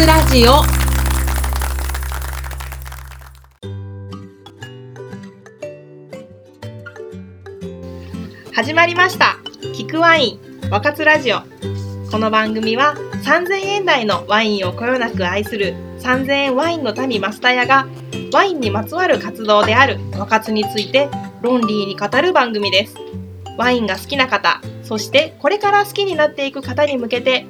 津ラジオ。始まりました。聞くワイン若津ラジオ。この番組は3000円台のワインをこよなく愛する3000円ワインの民マスタヤがワインにまつわる活動である若津について論理に語る番組です。ワインが好きな方そしてこれから好きになっていく方に向けて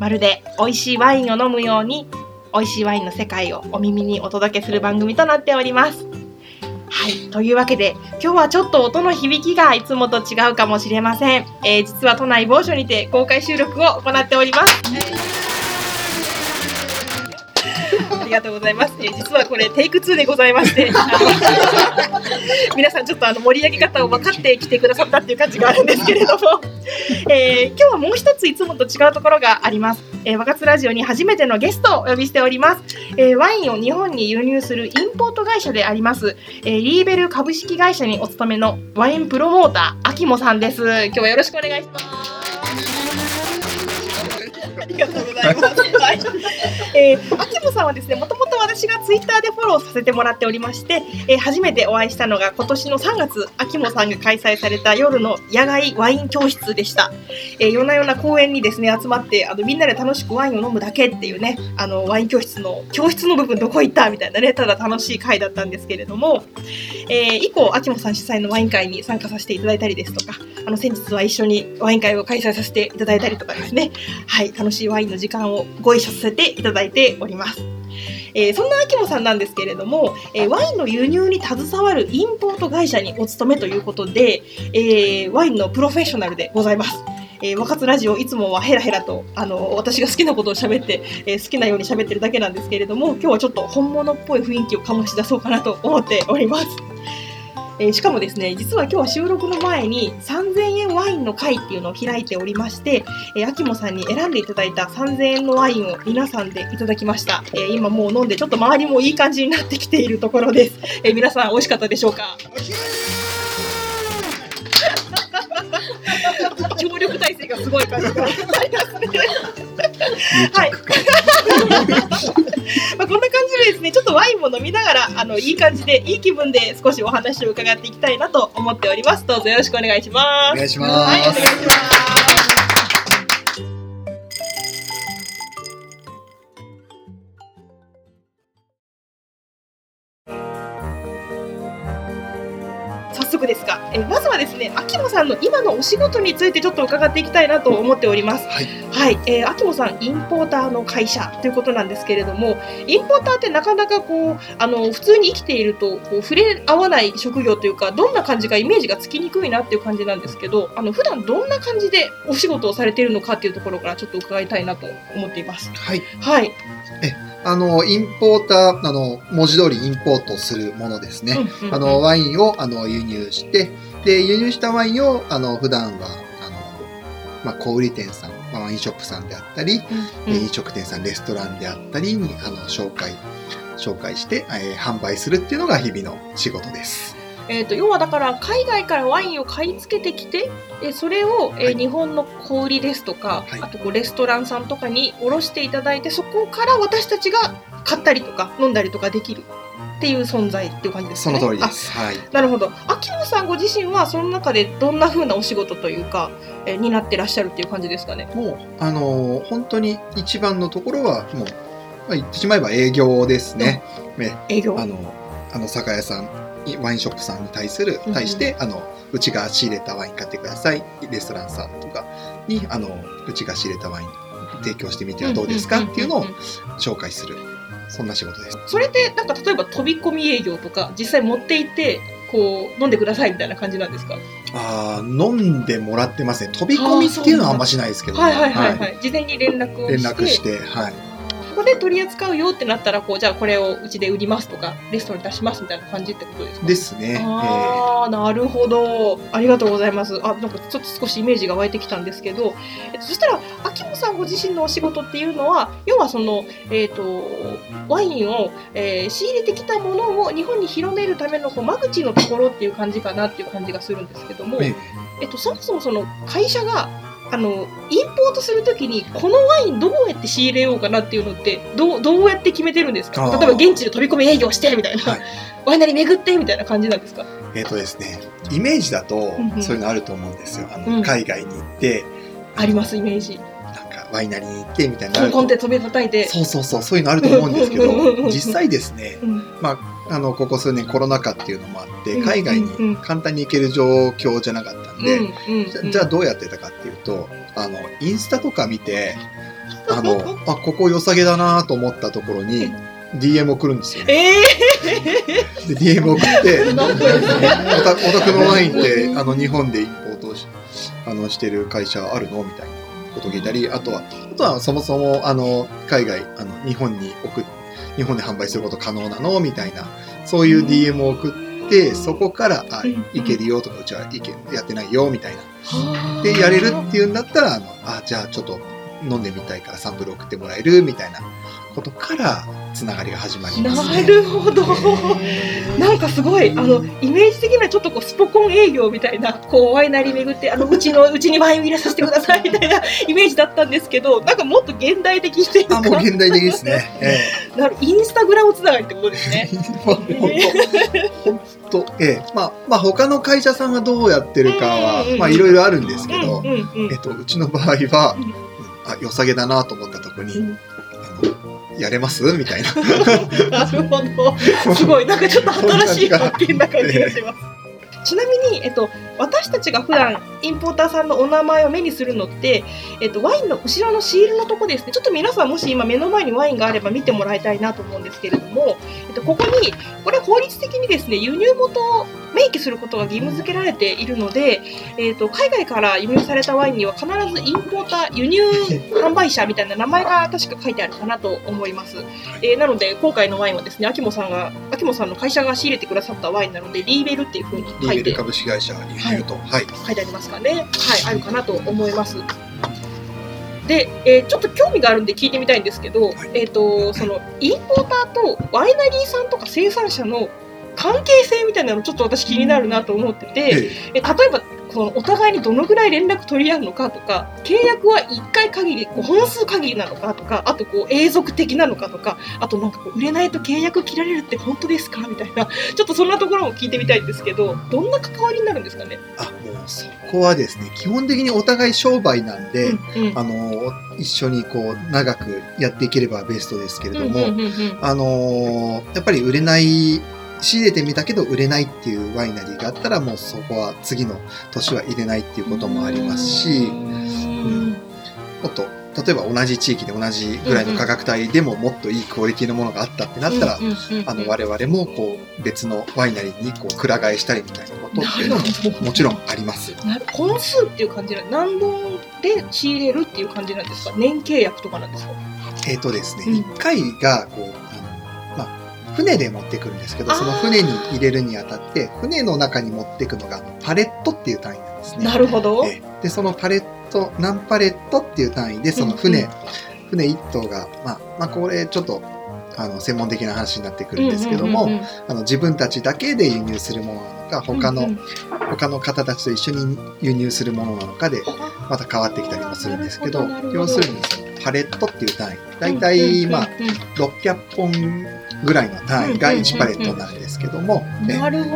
まるで美味しいワインを飲むように美味しいワインの世界をお耳にお届けする番組となっておりますはい。というわけで、今日はちょっと音の響きがいつもと違うかもしれません。えー実は都内某所にて公開収録を行っております。ありがとうございます。えー実はこれテイク2でございまして、皆さんちょっとあの盛り上げ方を分かってきてくださったっていう感じがあるんですけれども、えー今日はもう一ついつもと違うところがあります。えー、若津ラジオに初めてのゲストをお呼びしております。えーワインを日本に輸入するインポート会社であります、えーリーベル株式会社にお勤めのワインプロモーター、秋モさんです。今日はよろしくお願いします。ありがとうございます。はい、えー、秋モさんはですね、もともと私がツイッターでフォローさせてもらっておりまして、えー初めてお会いしたのが今年の3月、秋モさんが開催された夜の野外ワイン教室でした。えー夜な夜な公園にですね、集まって、あのみんなで楽しくワインを飲むだけっていうね、あのワイン教室の教室の部分どこ行ったみたいなね、ただ楽しい会だったんですけれども、えー以降、秋元さん主催のワイン会に参加させていただいたりですとか、あの先日は一緒にワイン会を開催させていただいたりとかですね、はい、楽しいワインの時間をご一緒させていただいております。えーそんな秋元さんなんですけれども、えーワインの輸入に携わるインポート会社にお勤めということで、えーワインのプロフェッショナルでございます。えー、若津ラジオいつもはヘラヘラとあの私が好きなことを喋って、えー好きなように喋ってるだけなんですけれども今日はちょっと本物っぽい雰囲気を醸し出そうかなと思っております。えーしかもですね実は今日は収録の前に3000円ワインの会っていうのを開いておりまして、えー、秋元さんに選んでいただいた3000円のワインを皆さんでいただきました、えー今もう飲んでちょっと周りもいい感じになってきているところです、えー皆さん美味しかったでしょうか？協力体制がすごい感じがありますねはい。まあこんな感じでですね、ちょっとワインも飲みながら、あのいい感じで、いい気分で少しお話を伺っていきたいなと思っております。どうぞよろしくお願いします。お願いしますはい、お願いします。ね、秋野さんの今のお仕事についてちょっと伺っていきたいなと思っております。はい。はい、えー、秋野さん、インポーターの会社ということなんですけれども、インポーターってなかなかこう、あの、普通に生きていると、こう、触れ合わない職業というか、どんな感じかイメージがつきにくいなっていう感じなんですけど、あの、普段どんな感じでお仕事をされているのかっていうところからちょっと伺いたいなと思っています。はい。はい。あの、インポーター、あの、文字通りインポートするものですね。うんうんうんあの、ワインを、あの、輸入して、で、輸入したワインを、あの、普段は、あの、まあ、小売店さん、まあ、ワインショップさんであったり、うん。うん飲食店さん、レストランであったりに、あの、紹介、紹介して、えー販売するっていうのが日々の仕事です。えー、と要はだから海外からワインを買い付けてきてえそれを、えーはい。日本の小売りですとか、はい。あとこうレストランさんとかに卸していただいてそこから私たちが買ったりとか飲んだりとかできるっていう存在っていう感じですそね。の通りです。はい。あなるほど秋野さんご自身はその中でどんな風なお仕事というか、えーになってらっしゃるっていう感じですかね。もう、あのー本当に一番のところは、もう、まあ、言ってしまえば営業ですね。ね営業？あの、あの酒屋さん、ワインショップさんに対するうん、対して、あの、うちが仕入れたワイン買ってください。レストランさんとかに、あの、うちが仕入れたワイン提供してみてはどうですかっていうのをんんんん紹介する。そんな仕事です。それってなんか例えば飛び込み営業とか実際持って行ってこう飲んでくださいみたいな感じなんですか？ああ、飲んでもらってますね。飛び込みっていうのはあんましないですけど、はいはいはいはい、事前に連絡をして連絡して、はい。ここで取り扱うよってなったらこうじゃあこれをうちで売りますとかレストランに出しますみたいな感じってことですか？ですね。ああ、なるほど。ありがとうございます。あ、なんかちょっと少しイメージが湧いてきたんですけど、えっと、そしたら、秋元さんご自身のお仕事っていうのは、要はその、えっ、と、ワインを、えー仕入れてきたものを日本に広めるためのこう間口のところっていう感じかなっていう感じがするんですけども、えええっと、そもそもその会社があのインポートするときにこのワインどうやって仕入れようかなっていうのってどうどうやって決めてるんですか？例えば現地で飛び込み営業してみたいな、はい。ワイナリー巡ってみたいな感じなんですか？えっ、とですね、イメージだとそういうのあると思うんですよ。あのうん。海外に行って、ありますイメージ。なんかワイナリーに行ってみたいな。コンコンって飛び叩いてそうそうそう、そういうのあると思うんですけど実際ですね、うん。あの、ここ数年コロナ禍っていうのもあって、うん海外に簡単に行ける状況じゃなかったんで、じゃじゃあどうやってたかっていうと、あの、インスタとか見て、あの、あ、ここ良さげだなと思ったところに、DM 送るんですよ、ね。えで、DM 送って、お宅のワインって、あの、日本でインポートしあのしてる会社あるの？みたいなことを聞いたり、あとは、あとはそもそも、あの、海外、あの、日本に送っ日本で販売すること可能なの？みたいな、そういう DM を送って、そこから、あうん、いけるよとか、うちはいけやってないよ、みたいな。はあ。で、やれるっていうんだったら、あの、あ、じゃあちょっと飲んでみたいからサンプル送ってもらえる？みたいなことから、つながりが始まりますなね。るほど。なんかすごい、あの、イメージ的にはちょっとこう、スポコン営業みたいな、こう、ワイナリー巡って、あの、うちの、うちにワインを入れさせてくださいみたいな イメージだったんですけど、なんかもっと現代的っていうか、あ、もう現代的ですね。えなるインスタグラムつながりってことですえね。まあ本当、本当、ええ。まあ、まあ、他の会社さんがどうやってるかはまあ、いろいろあるんですけどえっと、うちの場合はあ、良さげだなと思ったとこに、うん。あの、やれます？みたいな。なるほど。すごい、なんかちょっと新しい発見な感じがします。ちなみに、えっと、私たちが普段インポーターさんのお名前を目にするのって、えっと、ワインの後ろのシールのとこですねちょっと皆さんもし今目の前にワインがあれば見てもらいたいなと思うんですけれども、えっと、ここにこれ法律的にですね輸入元を明記することが義務付けられているので、えっと、海外から輸入されたワインには必ずインポーター輸入販売者みたいな名前が確か書いてあるかなと思います。えーなので今回のワインはですね、秋元さんが秋元さんの会社が仕入れてくださったワインなのでリーベルっていう風にリーベル書いて株式会社輸入と。はい。書いてありますかね。はい、あるかなと思います。で、えーちょっと興味があるんで聞いてみたいんですけど、はいえっ、とそのインポーターとワイナリーさんとか生産者の関係性みたいなのちょっと私気になるなと思ってて、えええ例えばこのお互いにどのぐらい連絡取り合うのかとか契約は1回限りこう本数限りなのかとかあとこう永続的なのかとかあとなんかこう売れないと契約切られるって本当ですかみたいなちょっとそんなところも聞いてみたいんですけどどんな関わりになるんですかね、あ、もうそこはですね、基本的にお互い商売なんで、うんうん。あの、一緒にこう、長くやっていければベストですけれども、あのーやっぱり売れない、仕入れてみたけど売れないっていうワイナリーがあったら、もうそこは次の年は入れないっていうこともありますし、うん。もっと、例えば同じ地域で同じぐらいの価格帯でももっといいクオリティのものがあったってなったら、あの、我々もこう、別のワイナリーにこう、くら替えしたりみたいなことっていうのももちろんあります。なる本数っていう感じな何本で仕入れるっていう感じなんですか？年契約とかなんですか？えっ、とですね、うん一、回が、こう、船で持ってくるんですけど、その船に入れるにあたって、船の中に持っていくのが、パレットっていう単位なんですね。なるほど、ええ。で、そのパレット、何パレットっていう単位で、その船、うん。うん船一頭が、まあ、まあ、これちょっと、あの、専門的な話になってくるんですけども、あの、自分たちだけで輸入するものなのか、他の、うんうん。他の方たちと一緒に輸入するものなのかで、また変わってきたりもするんですけどどど。要するにそのパレットっていう単位。大体まあうん。うん。600本ぐらいの単位が1パレットなんですけども、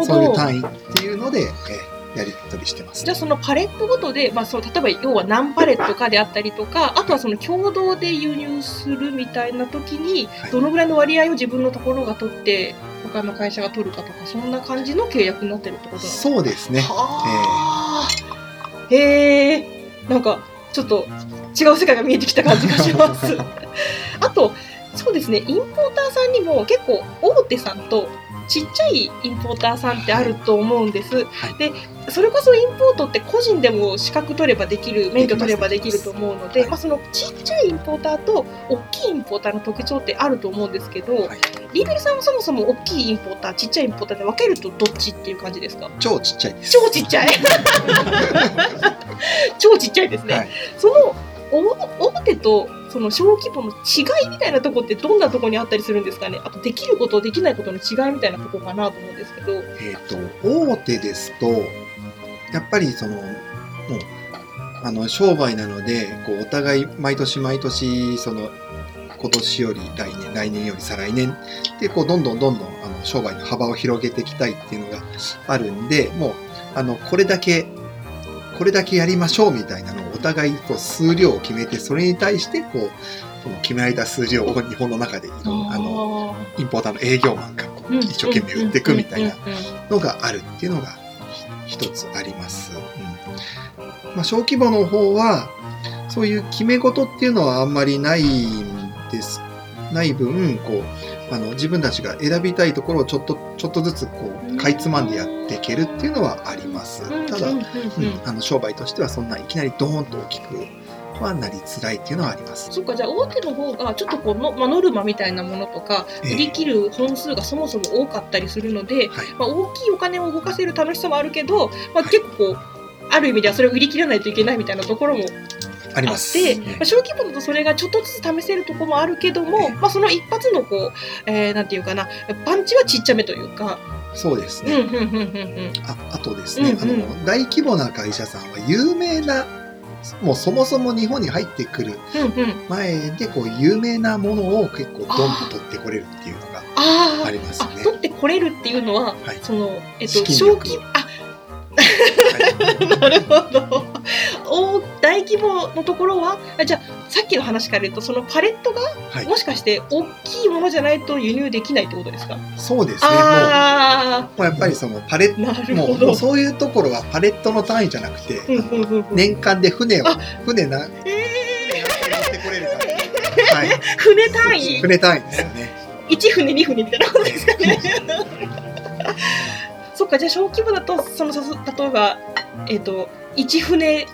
そういう単位っていうので、えやり取りしてます。じゃあそのパレットごとで、まあ、そう例えば要は何パレットかであったりとかあとはその共同で輸入するみたいな時にはい。どのぐらいの割合を自分のところが取って他の会社が取るかとかそんな感じの契約になってるってことなんですかそうですね。はあ、へえ。なんかちょっと違う世界が見えてきた感じがします。あとそうですねインポーターさんにも結構大手さんとちっちゃいインポーターさんってあると思うんです。はい。でそれこそインポートって個人でも資格取ればできる免許取ればできると思うので、はい。まあ、そのちっちゃいインポーターと大きいインポーターの特徴ってあると思うんですけど、はい。リーベルさんはそもそも大きいインポーターちっちゃいインポーターで分けるとどっちっていう感じですか？超ちっちゃいです。超ちっちゃい。超ちっちゃいですね、はい。そのとその小規模の違いみたいなとこってどんなとこにあったりするんですかね？あとできることできないことの違いみたいなとこかなと思うんですけど。えっ、と大手ですとやっぱりそのもうあの商売なのでこうお互い毎年毎年その今年より来年来年より再来年でこうどんどんどんどんあの商売の幅を広げていきたいっていうのがあるんでもうあのこれだけこれだけやりましょうみたいなのを互いこう数量を決めてそれに対してこうその決められた数量を日本の中でいろんなあのインポーターの営業マンがこう一生懸命売っていくみたいなのがあるっていうのがひ一つあります。うんまあ、小規模の方はそういう決め事っていうのはあんまりないんですない分こうあの自分たちが選びたいところをちょっとちょっとずつこうかいつまんでやっていけるっていうのはあります。ただ、うんあの商売としてはそんないきなりドーンと大きくはなりづらいっていうのはあります。そっかじゃあ大手の方がちょっとこうの、まあ、ノルマみたいなものとかええ。売り切る本数がそもそも多かったりするので、はい。まあ、大きいお金を動かせる楽しさもあるけど、まあ、結構ある意味ではそれを売り切らないといけないみたいなところもあっあります。て、えまあ、小規模だとそれがちょっとずつ試せるところもあるけども、ええまあ、その一発のこう、えーなんていうかなパンチはちっちゃめというか、そうですね。ああとですね、うんうん。あの大規模な会社さんは有名なもうそもそも日本に入ってくる前でこう有名なものを結構ドンと取ってこれるっていうのがありますあね。取ってこれるっていうのは、はい。そのえっと小規あはい なるほど。大大規模のところは？あじゃあさっきの話から言うとそのパレットがはい。もしかして大きいものじゃないと輸入できないってことですか、そうですね。もうあもうやっぱりそのパレッあなるも。うそういうところはパレットの単位じゃなくて、年間で船をあ船なえ乗ってこれるから、はい、ー船単位？船単位ですよね。1船2船みたいなことですかね。そっかじゃあ小規模だとそのさす例えばえっ、と1船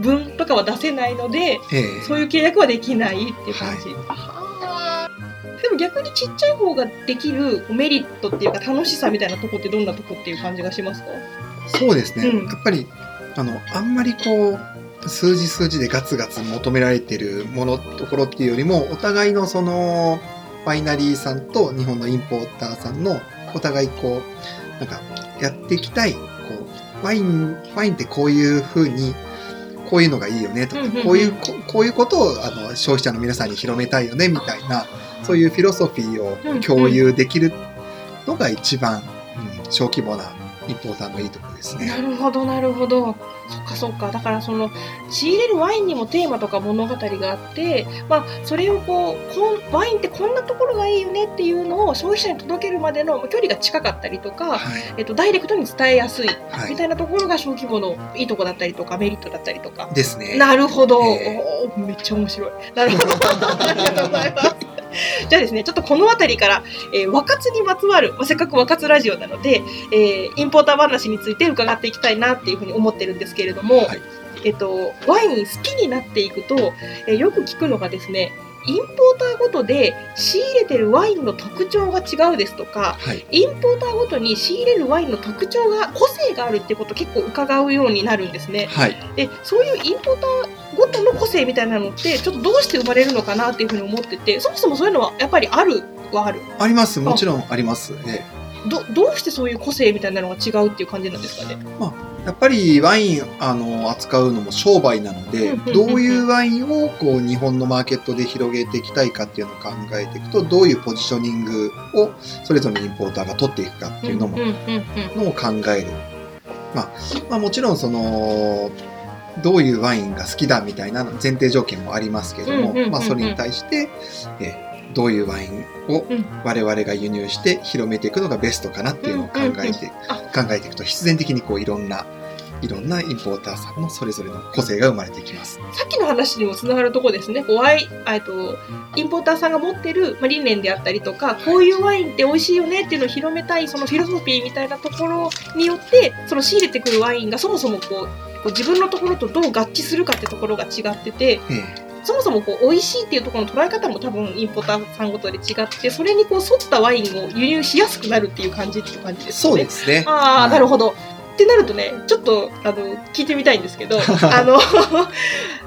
分とかは出せないのでええ。そういう契約はできないっていう感じ。あーでも逆にちっちゃい方ができるメリットっていうか楽しさみたいなとこってどんなとこっていう感じがしますか？そうですね、うん。やっぱりあのあんまりこう数字数字でガツガツ求められてるものところっていうよりもお互いのそのファイナリーさんと日本のインポーターさんのお互いこうなんかやっていきたい。こうワインワインってこういう風にこういうのがいいよねとか、うんうんうん。こういうここういうことをあの消費者の皆さんに広めたいよねみたいなそういうフィロソフィーを共有できるのが一番、うん小規模なインポーターのいいところですね。なるほどなるほどそっかそっかだからその仕入れるワインにもテーマとか物語があって、まあ、それをこうこんワインってこんなところがいいよねっていうのを消費者に届けるまでの距離が近かったりとか、はいえっと、ダイレクトに伝えやすいはい、みたいなところが小規模のいいとこだったりとかメリットだったりとか。ですね。なるほど、えおーめっちゃ面白い。なるほど。ありがとうございます。じゃあですね、ちょっとこの辺りから、えー、和活にまつわる、まあ、せっかく和活ラジオなので、えーインポーター話について伺っていきたいなっていうふうに思ってるんですけれども、はいえっと、ワイン好きになっていくと、えーよく聞くのがですね、インポーターごとで仕入れてるワインの特徴が違うですとか、はい。インポーターごとに仕入れるワインの特徴が、個性があるってことを結構伺うようになるんですね。はい。でそういうインポーターごとの個性みたいなのってちょっとどうして生まれるのかなっていうふうに思っててそもそもそういうのはやっぱりあるはあるあります。もちろんあります。えどどうしてそういう個性みたいなのが違うっていう感じなんですかね？えやっぱりワインあの扱うのも商売なので、どういうワインをこう日本のマーケットで広げていきたいかっていうのを考えていくと、どういうポジショニングをそれぞれのインポーターが取っていくかっていうのものを考える。まあ、まあもちろんその、どういうワインが好きだみたいな前提条件もありますけどもまあそれに対して、えーどういうワインをうん。我々が輸入して広めていくのがベストかなっていうのを考えて、あ。考えていくと必然的にこういろんな、いろんなインポーターさんのそれぞれの個性が生まれてきます。さっきの話にもつながるとこですね。こうワイえっとインポーターさんが持ってる、まあ、理念であったりとかこういうワインって美味しいよねっていうのを広めたいそのフィロソフィーみたいなところによってその仕入れてくるワインがそもそもこうこう自分のところとどう合致するかってところが違っててえそもそもこう美味しいっていうところの捉え方も多分インポーターさんごとで違ってそれにこう沿ったワインを輸入しやすくなるっていう感じっていう感じえですよね。そうですね。ああ、はいなるほど。ってなるとねちょっとあの聞いてみたいんですけど あの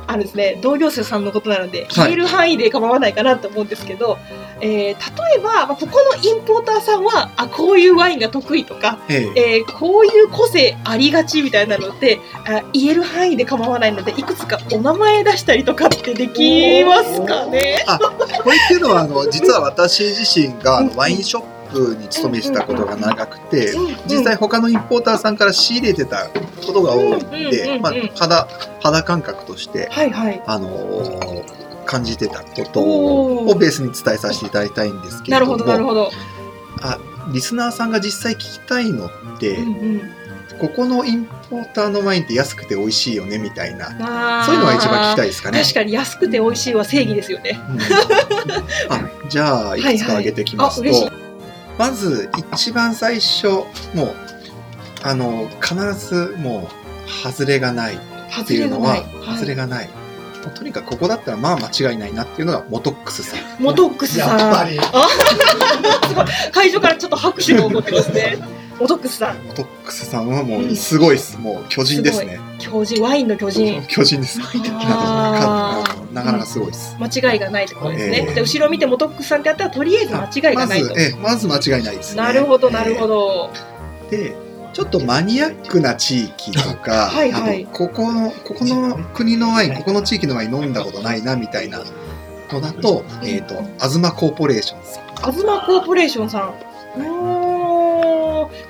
あのですね同業者さんのことなのではい。言える範囲で構わないかなと思うんですけど、えー例えば、まあ、ここのインポーターさんはあこういうワインが得意とか、ええ。えーこういう個性ありがちみたいなのってあ言える範囲で構わないのでいくつかお名前出したりとかってできますかね？あこれっていうのはあの実は私自身がワインショップに勤めてたことが長くて実際他のインポーターさんから仕入れてたことが多いんでまあ肌肌感覚としてはいはい。あのー感じてたことをベースに伝えさせていただきたいんですけれどもあリスナーさんが実際聞きたいのって、うんうん。ここのインポーターのワインって安くて美味しいよねみたいなそういうのが一番聞きたいですかね。確かに安くて美味しいは正義ですよね。うん。あじゃあいくつか挙げてきますと、はいはいまず一番最初もうあの必ずもう外れがないっていうのは外れががない、もうとにかくここだったらまあ間違いないなっていうのがモトックスさん。モトックスさん。やっぱり。会場からちょっと拍手が起こってますね。モトックスさん、モトックスさんはもうすごいです、もう巨人ですね。巨人、ワインの巨人。巨人です。あー なかなかすごいです、間違いがないってことですね。ええ。で後ろ見てモトックスさんってやったらとりあえず間違いがないと。まずえまず間違いないですね。なるほどなるほど。でちょっとマニアックな地域とかはいはい。ここのここの国のワインここの地域のワイン飲んだことないなみたいなのだと,、えー、と東コーポレーションさん。アズマコーポレーションさん。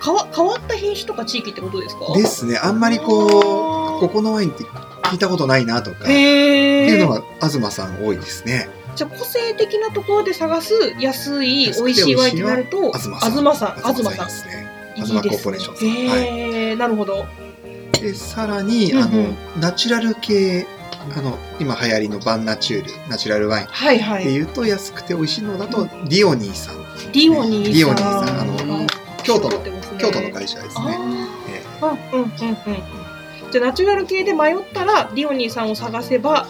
変わ変わった品種とか地域ってことですか？ですね。あんまりこうここのワインって聞いたことないなとかっていうのが東さん多いですね。じゃあ個性的なところで探す安い美味しいワインってなると東さん。東さん。東東さん。ですね。いい東コーポレーションさん、ねはい。へえなるほど。でさらに、うんうん。あのナチュラル系あの今流行りのバンナチュールナチュラルワイン。っはいはい。ていうと安くて美味しいのだとディオニーさん。リオニーさん。リオニーさん。あの京都のね。京都の会社ですね。えあー。うんうんうんうんじゃあナチュラル系で迷ったらリオニーさんを探せば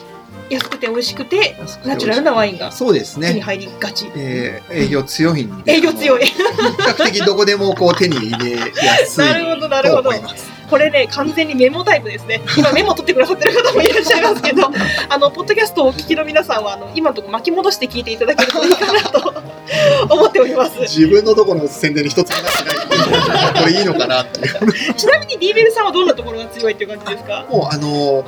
安くて美味しくてえナチュラルなワインがそうですね。手に入りがちえー営業強いんで。営業強い比較的どこでもこう手に入れやすい なるほどなるとほど。これね完全にメモタイプですね。今メモ取ってくださってる方もいらっしゃいますけど あのポッドキャストをお聞きの皆さんはあの今のところ巻き戻して聞いていただけるといいかなと思っております。自分のところの宣伝に一つもなってないこれいいのかなっていう。ちなみにリーベルさんはどんなところが強いっていう感じですか？もうあの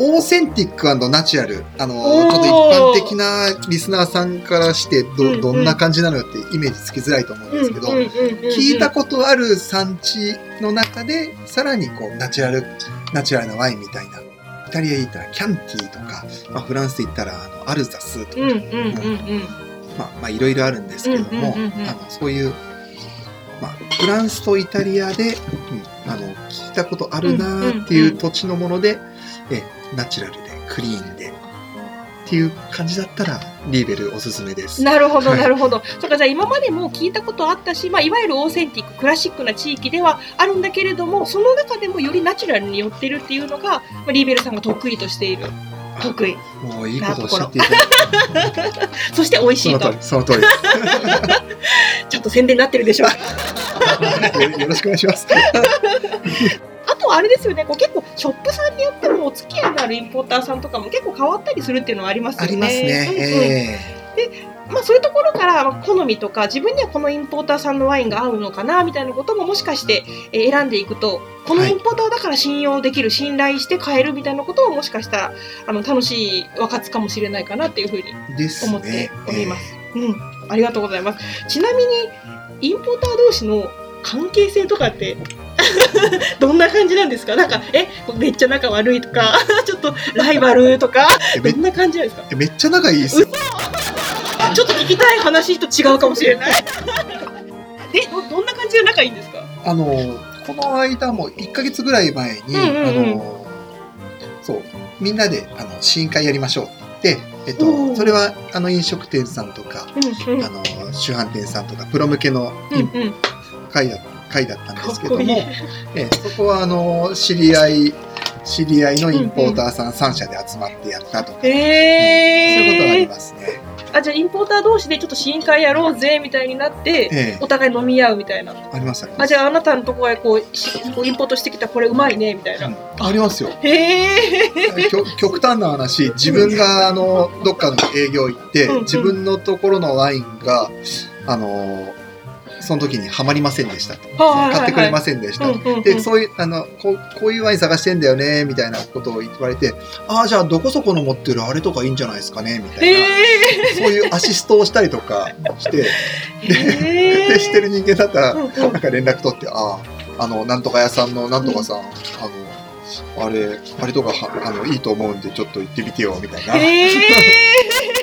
オーセンティックナチュラル。あのちょっと一般的なリスナーさんからしてうんうん。どどんな感じなのよってイメージつきづらいと思うんですけど、うんうんうんうん。聞いたことある産地の中でさらにこうナチュラルナチュラルなワインみたいな。イタリアで言ったらキャンティーとか、まあ、フランスで言ったらあのアルザスとか、うんうんうんうん。まあまあいろいろあるんですけども、うんうんうんうん。あのそういう、まあ、フランスとイタリアで、うん、あの聞いたことあるなーっていう土地のもので、えナチュラルでクリーンでっていう感じだったらリーベルおすすめです。なるほど、はいなるほど。そうか、じゃあ今までも聞いたことあったし、まあ、いわゆるオーセンティック、クラシックな地域ではあるんだけれども、その中でもよりナチュラルに寄ってるっていうのが、まあ、リーベルさんが得意としている。得意。もういいことをおっしゃっていただいてそして美味しいとその通り。その通りです。ちゃんと宣伝になってるでしょ うか。よろしくお願いします。あとはあれですよね、こう結構ショップさんによってもお付き合いのあるインポーターさんとかも結構変わったりするっていうのはありますよね。ありますね。うんうんえまあ、そういうところからまあ好みとか自分にはこのインポーターさんのワインが合うのかなみたいなことももしかしてえー選んでいくとこのインポーターだから信用できる、信頼して買えるみたいなことももしかしたらあの楽しい分かつかもしれないかなっていうふうにえです思ってね。おります。うん、ありがとうございます。ちなみにインポーター同士の関係性とかって どんな感じなんですか？なんかえめっちゃ仲悪いとか ちょっとライバルとかどんな感じなんですか？えめっちゃ仲いいですよ。ちょっと聞きたい話と違うかもしれない。でどどんな感じで仲いいんですか？あのこの間も1ヶ月ぐらい前に、うんうんうん。あのそうみんなであの試飲会やりましょうってえっおとー。それはあの飲食店さんとか、うんうん。あの主販店さんとかプロ向けのうんうん会だったんですけども、いい。ええそこはあの知り合い知り合いのインポーターさん3社で集まってやったとか、そういうことはありますね。あじゃあインポーター同士でちょっと試飲会やろうぜみたいになって、ええ。お互い飲み合うみたいな。ありますあります。あじゃああなたのところへこうしこうインポートしてきたこれうまいねみたいな、うんありますよ。へえ。極極端な話自分があのどっかの営業行ってうんうん。自分のところのワインがあのその時にはまりませんでした買ってくれませんでした、うんうんうん。でそういうあのこうこういうワイン探してんだよねみたいなことを言われてああじゃあどこそこの持ってるあれとかいいんじゃないですかねみたいな、へそういうアシストをしたりとかしてえへえでしてる人間だったらうんうん。なんか連絡取ってあああのなんとか屋さんのなんとかさん、あのあれあれとかはあのいいと思うんでちょっと行ってみてよみたいな、へえ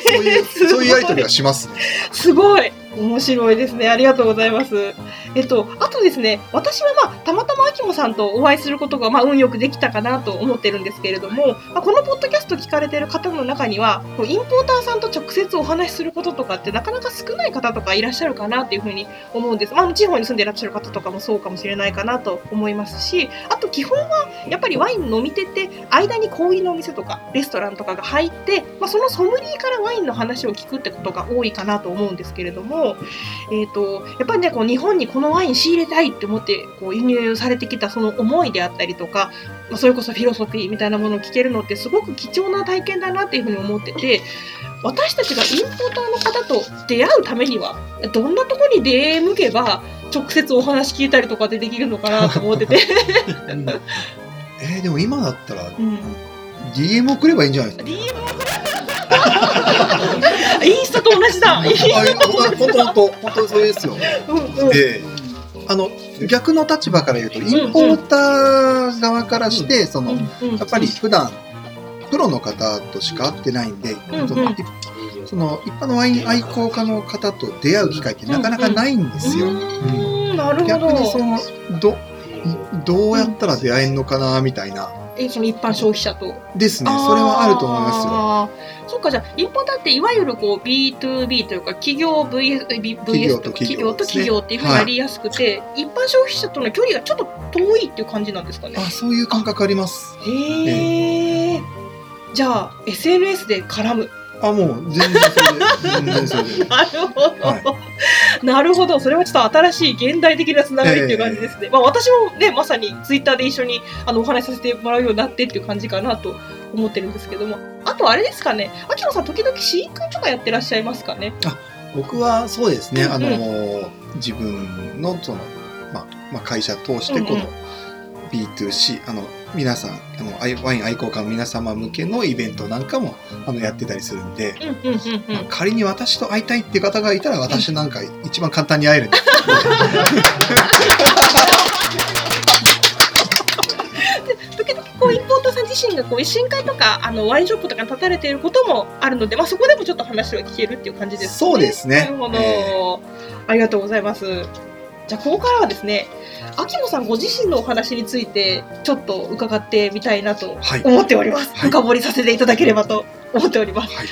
そういうそういうやり取りはしますね。すごい面白いですね。ありがとうございます。えっと、あとですね、私はまあ、たまたま秋モさんとお会いすることが、まあ、運よくできたかなと思ってるんですけれども、まあ、このポッドキャスト聞かれてる方の中には、こうインポーターさんと直接お話しすることとかってなかなか少ない方とかいらっしゃるかなっていうふうに思うんです。まあ、地方に住んでいらっしゃる方とかもそうかもしれないかなと思いますし、あと基本はやっぱりワイン飲み手って、間に小売りのお店とかレストランとかが入って、まあ、そのソムリエからワインの話を聞くってことが多いかなと思うんですけれども、えー、とやっぱりねこう日本にこのワイン仕入れたいって思ってこう輸入されてきたその思いであったりとか、まあ、それこそフィロソフィーみたいなものを聞けるのってすごく貴重な体験だなっていうふうに思ってて私たちがインポーターの方と出会うためにはどんなところに出向けば直接お話聞いたりとかでできるのかなと思ってて、えーでも今だったらうん、DM 送ればいいんじゃないですか？DM インスタと同じだ。あ本当本当本当それですよ。うんうんで、あの逆の立場から言うと、インポーター側からして、そのやうんっぱり普段プロの方としか会ってないんで、うんそのいその一般のワイン愛好家の方と出会う機会ってなかなかないんですよ。逆ど。にそのどどうやったら出会えんのかなみたいな。えその一般消費者と。ですね、それはあると思いますよ。そっかじゃあインポーターっていわゆるこう B2B というか企業 VS, VS ととか企業と企業っていうふうになりやすくて、一般消費者との距離がちょっと遠いっていう感じなんですかね。あ、そういう感覚あります。へえ。じゃあ SNS で絡む。あ、もう全然それで、全然それで。なるほど、はなるほど。それはちょっと新しい現代的なつながりっていう感じですね、まあ私もねまさにツイッターで一緒にあのお話しさせてもらうようになってっていう感じかなと思ってるんですけども。あとあれですかね。秋野さん時々試飲会とかやってらっしゃいますかね。僕はそうですね、うんうんあの、自分のその、まあ、まあ、会社通してこうんうの B2C、あの、皆さん、あの、ワイン愛好家の皆様向けのイベントなんかも、あの、やってたりするんで、まあ仮に私と会いたいっていう方がいたら、私なんか一番簡単に会えるんで。時々こうインポーターさん自身がこう試飲会とかあのワインショップとかに立たれていることもあるので、まあ、そこでもちょっと話は聞けるっていう感じですね。そうですねなるほど、えありがとうございます。じゃあここからはですね、秋野さんご自身のお話についてちょっと伺ってみたいなとはい。思っております。はい深掘りさせていただければと思っております。はい。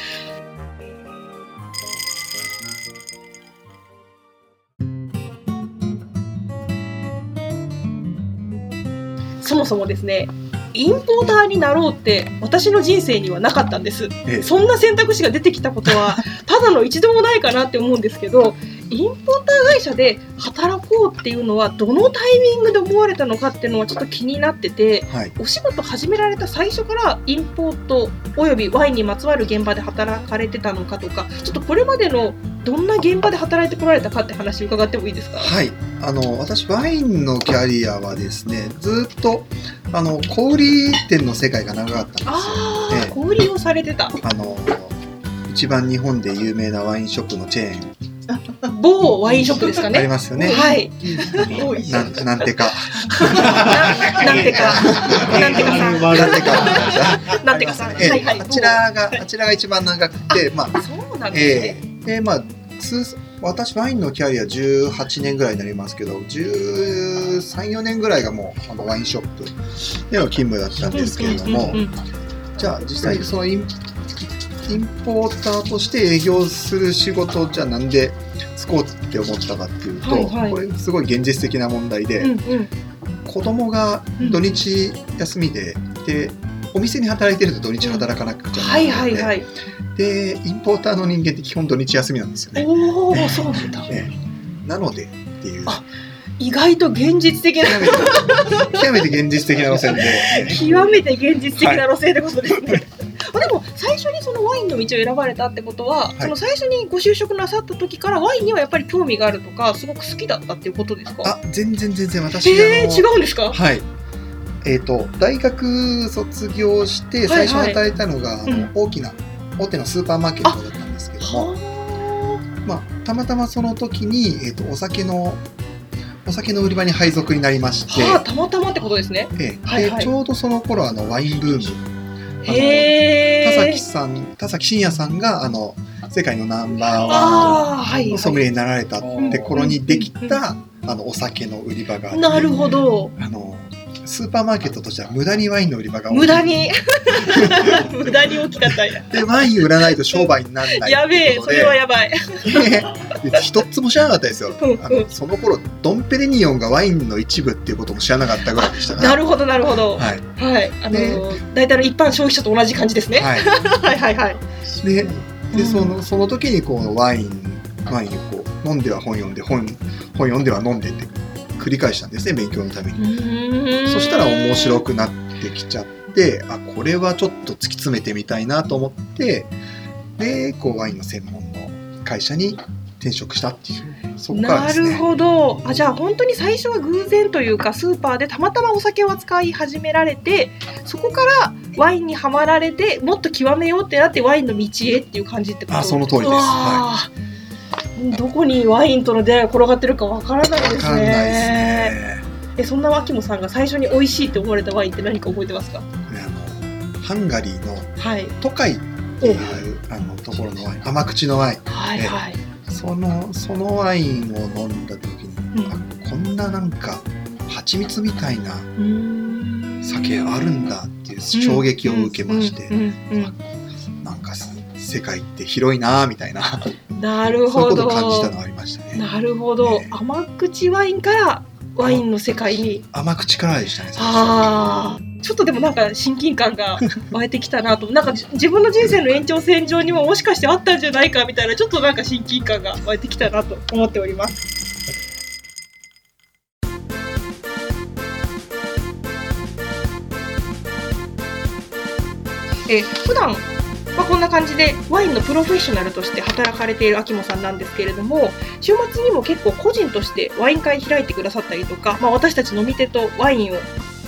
そもそもですね、インポーターになろうって私の人生にはなかったんです。ええそんな選択肢が出てきたことはただの一度もないかなって思うんですけどインポーター会社で働こうっていうのはどのタイミングで思われたのかっていうのはちょっと気になっててはい。お仕事始められた最初からインポートおよびワインにまつわる現場で働かれてたのかとかちょっとこれまでのどんな現場で働いてこられたかって話伺ってもいいですか？はい。あの、私、ワインのキャリアはですね、ずっと、あの、小売店の世界が長かったんですよ。あ小売りをされてたあの、一番日本で有名なワインショップのチェーン、某ワインショップですかありねますよね。はい。なんなんてか。ななんてか。なんてかさん。なんてか。なんてかさん。ええはいはい。あちらが、あちらが一番長くて、まあ、そうなんですね、ええで、まあ、通私、ワインのキャリア18年ぐらいになりますけど、13、4年ぐらいがもう、あのワインショップでの勤務だったんですけれどもじゃあ実際そのインインポーターとして営業する仕事じゃあなんでつこうって思ったかっていうと、はいはいこれすごい現実的な問題で、うんうん子供が土日休みで、でお店に働いてると土日働かなくちゃならはいないので、はいはい。でインポーターの人間って基本土日休みなんですよね。おお、そうなんだ。ええなのでっていうあ意外と現実的な極めて現実的な路線で、極めて現実的な路線ってことですね。あでも最初にそのワインの道を選ばれたってことは、い。その最初にご就職なさった時からワインにはやっぱり興味があるとかすごく好きだったっていうことですか？あ全然全然私えー、あの違うんですか？はい。えっ、と大学卒業して最初働いたのが、あのうん。大きな大手のスーパーマーケットだったんですけども、はまあたまたまその時にえっ、とお酒のお酒の売り場に配属になりまして、あはあたまたまってことですね。ええ。はいはい。でちょうどその頃あのワインブーム。田崎さん田崎真也さんがあの世界のナンバーワンのソムリエになられたってうん頃にできた、あのお酒の売り場があってなるほど。あのスーパーマーケットとしては無駄にワインの売り場が無駄に無駄に大きかったんや。でワイン売らないと商売にならないやべえ、それはやばい。で一つも知らなかったですようんあのその頃ドンペレニオンがワインの一部っていうことも知らなかったぐらいでしたなるほどなるほど。はいはい。あのね大体の一般消費者と同じ感じですね。はいはいはいはい。ででうんそのその時にこうワインワインをこう飲んでは本読んで本本読んでは飲んでって繰り返したんですね勉強のためにそしたら面白くなってきちゃってあこれはちょっと突き詰めてみたいなと思ってでこうワインの専門の会社に転職したっていう。そこからなですね。るほど。あじゃあ本当に最初は偶然というかスーパーでたまたまお酒を扱い始められてそこからワインにはまられてもっと極めようってなってワインの道へっていう感じってこと？あその通りです。うわー。どこにワインとの出会いが転がってるかわからないですね。わかんないですね。えそんな脇もさんが最初に美味しいって思われたワインって何か覚えてますか？ハンガリーのはい。トカイっていうあのところのワイン甘口のワイン。はいはい。そのそのワインを飲んだ時に、うん。あこんななんか蜂蜜みたいな酒あるんだっていう衝撃を受けまして、なんかす世界って広いなみたいなうんなるそういうこほどとを感じたのはありましたね。なるほど、ね甘口ワインからワインの世界に。甘口からでしたねああちょっとでもなんか親近感が 湧いてきたなと。なんかじ自分の人生の延長線上にももしかしてあったんじゃないかみたいなちょっとなんか親近感が湧いてきたなと思っております。えー普段まあ、こんな感じでワインのプロフェッショナルとして働かれている秋元さんなんですけれども週末にも結構個人としてワイン会開いてくださったりとか、まあ、私たち飲み手とワインを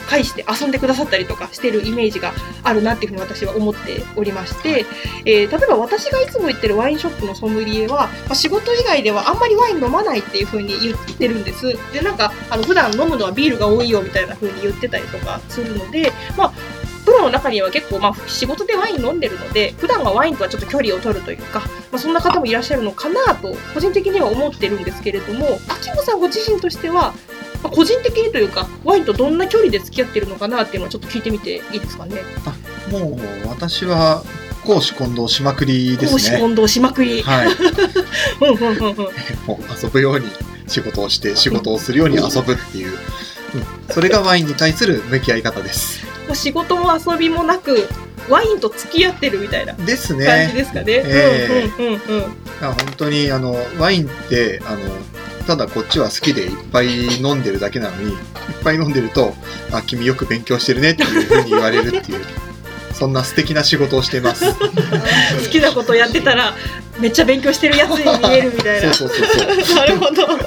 介して遊んでくださったりとかしてるイメージがあるなっていうふうに私は思っておりまして、えー例えば私がいつも行ってるワインショップのソムリエは、まあ、仕事以外ではあんまりワイン飲まないっていうふうに言ってるんです。でなんかあの普段飲むのはビールが多いよみたいな風に言ってたりとかするのでまあプロの中には結構、まあ、仕事でワイン飲んでるので普段はワインとはちょっと距離を取るというか、まあ、そんな方もいらっしゃるのかなと個人的には思ってるんですけれども秋元さんご自身としてはまあ個人的にというかワインとどんな距離で付き合ってるのかなっていうのはちょっと聞いてみていいですかね。もう私は公私混同しまくりですね。公私混同しまくり。はい。うんうんうんうん。もう遊ぶように仕事をして仕事をするように遊ぶっていう、うん。それがワインに対する向き合い方ですもう仕事も遊びもなくワインと付き合ってるみたいなです感じねですかね。えうんうんうんう本当にあのワインってあのただこっちは好きでいっぱい飲んでるだけなのにいっぱい飲んでると「あ君よく勉強してるね」っていうふうに言われるっていう そんな素敵な仕事をしています 好きなことやってたらめっちゃ勉強してるやつに見えるみたいな。そうそうそうそうなるほど。も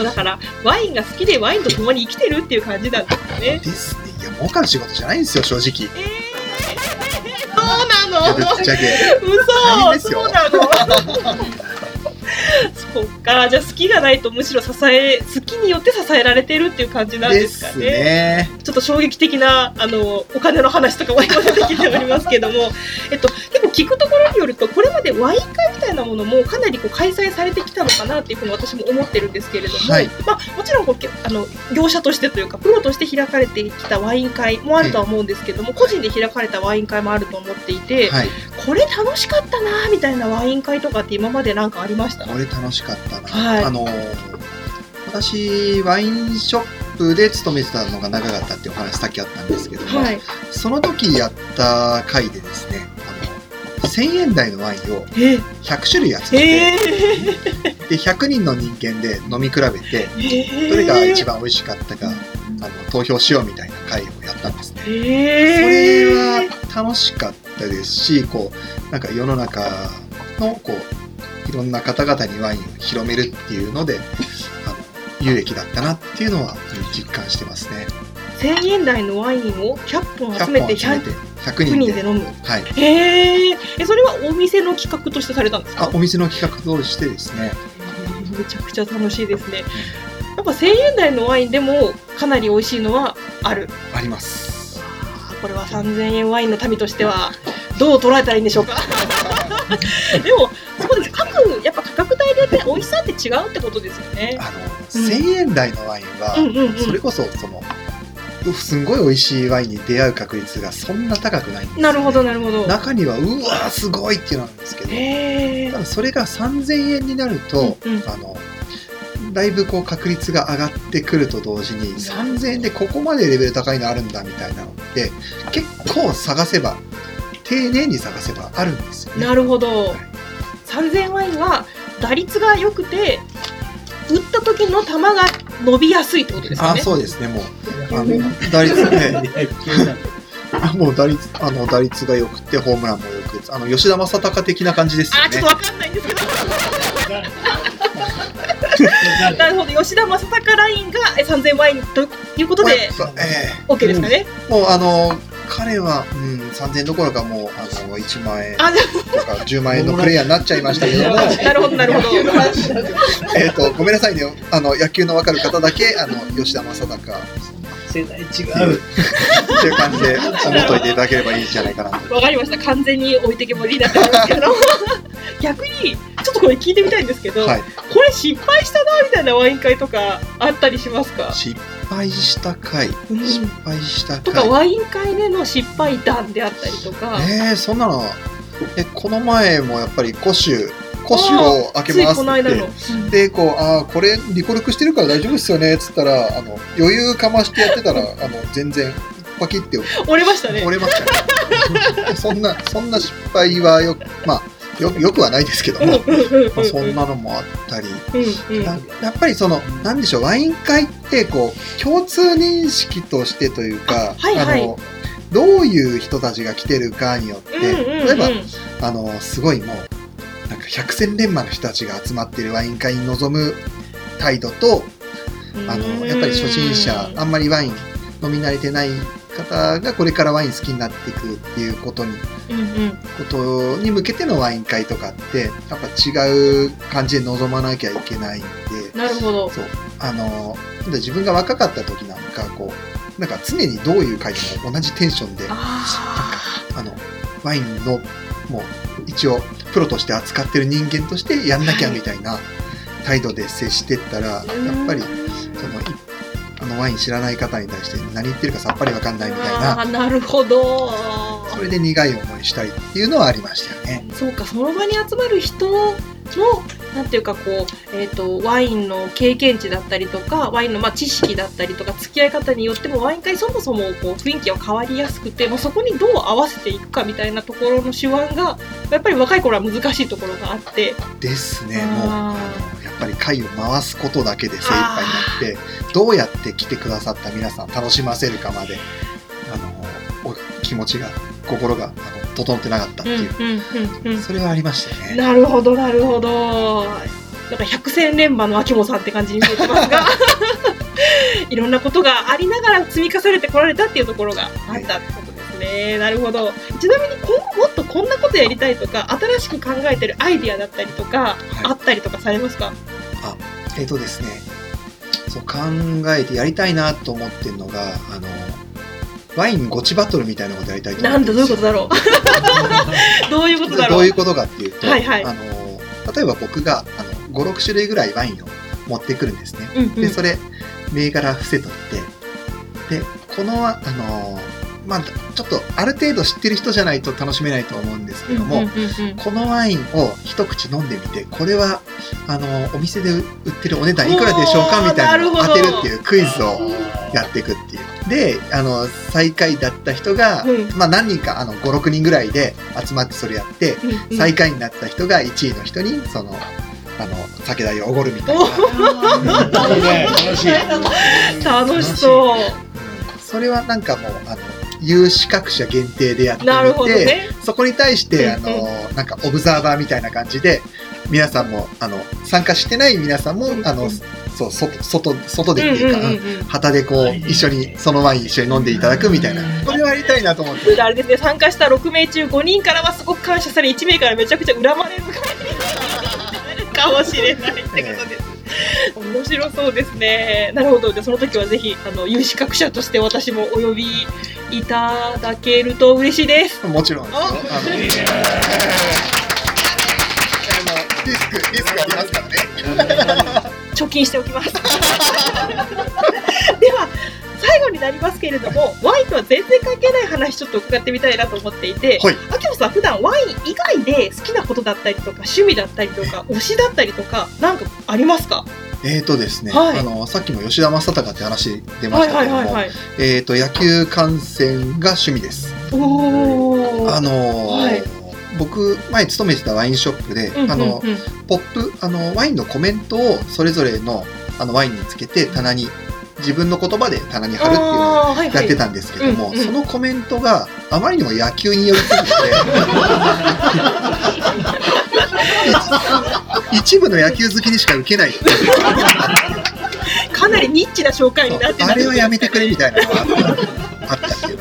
うだからワインが好きでワインと共に生きてるっていう感じなんですね。です儲かる仕事じゃないんですよ正直。えー、そうなの？ぶっちゃけ。嘘。ですよ。そうなの？そっか。じゃあ好きがないとむしろ支え好きによって支えられてるっていう感じなんでですかすね。ね。ちょっと衝撃的なあのお金の話とかも今出てきておりますけども、えっと、結構聞くところによるとこれまでワイン会みたいなものもかなりこう開催されてきたのかなっていうふうに私も思ってるんですけれども、はい。まあ、もちろんこうけあの業者としてというかプロとして開かれてきたワイン会もあるとは思うんですけども、個人で開かれたワイン会もあると思っていて、はい。これ楽しかったなみたいなワイン会とかって今までなんかありました？これ楽しかったな、はい。あの私ワインショップで勤めてたのが長かったっていうお話さっきあったんですけども、はい。その時やった回でですね1000円台のワインをえ？100種類集めて、え？で100人の人間で飲み比べてー、どれが一番美味しかったか、あの投票しようみたいな回をやったんですね。え？そー、れは楽しかったですし、こう、なんか世の中の、こう、いろんな方々にワインを広めるっていうので、あの、有益だったなっていうのは実感してますね。1000円台のワインを100本集めて100本集めて100 100人で。人で飲む。はい。へえ。え、それはお店の企画としてされたんですか？あ、お店の企画としてですね、めちゃくちゃ楽しいですね。やっぱ1000円台のワインでもかなり美味しいのはある。あります。これは3000円ワインの民としてはどう捉えたらいいんでしょうか？でもそうです各やっぱ価格帯でやって美味しさって違うってことですよね。あの、1000円台のワインは、うんうんうん。それこそ、その、すんごい美味しいワインに出会う確率がそんな高くないんですよねなるほどなるほど。中には、うわーすごいっていうのなんですけど、た。だそれが3000円になると、うんうんあのだいぶこう確率が上がってくると同時に3000円でここまでレベル高いのあるんだみたいなのって結構探せば丁寧に探せばあるんですよね。なるほど。3000ワインは打率が良くて打った時の球が伸びやすいってことですよあね。そうですねもうあの打率ねあ もう打率あの打率が良くてホームランも良くあの吉田正尚的な感じですよねあちょっと。わかんないんですけど。なるほど吉田正尚ラインがえ3000ワインということでまあえ OK ですかね。えもうあの彼は、うん、3000円どころかもうあの1万円とか10万円のプレイヤーになっちゃいましたけどなるほどなるほど。えっと、ごめんなさいね。あの、野球の分かる方だけ、あの、吉田正尚世代違いうう。っていう感じで思っといていただければいいんじゃないかなと。わかりました。完全に置いてけぼりになっておりますけど。逆にちょっとこれ聞いてみたいんですけど、はい。これ失敗したなみたいなワイン会とかあったりしますか？失敗した回。うん失敗したとか回。ワイン会での失敗談であったりとか、えー、そんなの、え、この前もやっぱり古酒、古酒を開けますって。。で、こう、ああ、これ、リコルクしてるから大丈夫ですよね、つったら、あの、余裕かましてやってたら、あの、全然、パキって折れましたね。折れましたね。そんな、そんな失敗はよく、まあ、よよくはないですけども、まあ、そんなのもあったり、やっぱりその、なんでしょう、ワイン会って、こう、共通認識としてというか、あはいはい。の、どういう人たちが来てるかによって、例えば、あの、すごいもう、なんか百戦錬磨の人たちが集まってるワイン会に臨む態度と、あの、やっぱり初心者、あんまりワイン飲み慣れてない方がこれからワイン好きになっていくっていうことに、うんうん。ことに向けてのワイン会とかって、やっぱ違う感じで臨まなきゃいけないんで、なるほど。そう、あの、で自分が若かった時なんか、こう、なんか常にどういう会でも同じテンションで、ああの、ワインの、もう、一応、プロとして扱ってる人間としてやんなきゃみたいな態度で接してったら、やっーぱり、その、いあの、ワイン知らない方に対して何言ってるかさっぱりわかんないみたいな、あーなるほど。それで苦い思いしたりっていうのはありましたよね。そうか、その場に集まる人の、なんていうかこう、えっ、と、ワインの経験値だったりとか、ワインのまあ知識だったりとか、付き合い方によっても、ワイン会そもそもこう雰囲気は変わりやすくて、もうそこにどう合わせていくかみたいなところの手腕が、やっぱり若い頃は難しいところがあって、ですね、もう、やっぱり会を回すことだけで精一杯になって、どうやって来てくださった皆さん楽しませるかまで、あの、お気持ちが、心が、あの、整ってなかったっていう、うんうんうんそれはありましたね。なるほど、なるほど。なんか百戦錬磨の秋元さんって感じに見えてますが、いろんなことがありながら積み重ねてこられたっていうところがあったってことですね。なるほど。ちなみに今後もっとこんなことやりたいとか、新しく考えてるアイディアだったりとか、あったりとかされますか？えっ、とですね、そう考えてやりたいなと思ってるのが、あの、ワインゴチバトルみたいなことやりたいと思なんだ、って。るんどういうことだろう。どういうことだろう。どういうことかっていうと、はいはい。あの例えば僕があの5、6種類ぐらいワインを持ってくるんですね。うんうん。で、それ、銘柄伏せとって、で、この、あの、まあ、ちょっとある程度知ってる人じゃないと楽しめないと思うんですけども、うんうんうんうん。このワインを一口飲んでみてこれはあのお店で売ってるお値段いくらでしょうかみたいなのを当てるっていうクイズをやっていくっていう。であの最下位だった人が、うん。まあ、何人かあの56人ぐらいで集まってそれやって、うんうん。最下位になった人が1位の人にそのあの酒代をおごるみたいな。おいいね、楽しい。楽しそう。それはなんかもうあの有資格者限定でやってみてなるほどね。そこに対して、あうん。のなんかオブザーバーみたいな感じで皆さんもあの参加してない皆さんも、うんあのそう外外外でっていうか、うんうんうん。うん旗でこう一緒にそのワイン一緒に飲んでいただくみたいな。これはやりたいなと思って。であれですね参加した6名中5人からはすごく感謝され1名からめちゃくちゃ恨まれる感じになるかもしれないってことです。面白そうですね。なるほど。じゃあその時はぜひあの有資格者として私もお呼びいただけると嬉しいです。もちろんですよ。あのリスクリスクありますからね貯金しておきます。では最後になりますけれども、ワインとは全然関係ない話ちょっと伺ってみたいなと思っていて、はいアキモさん普段ワイン以外で好きなことだったりとか趣味だったりとか推しだったりとかなんかありますか？えーとですね、はいあのさっきも吉田正尚って話出ましたけども、い。えーと野球観戦が趣味ですおお。あのーはい僕前勤めてたワインショップで、あのポップあのワインのコメントをそれぞれのあのワインにつけて棚に自分の言葉で棚に貼るっていうのをやってたんですけども、うんうん。そのコメントがあまりにも野球に寄りすぎて一 一部の野球好きにしか受けない かなりニッチな紹介になってた。あれはやめてくれみたいなのがあったっていう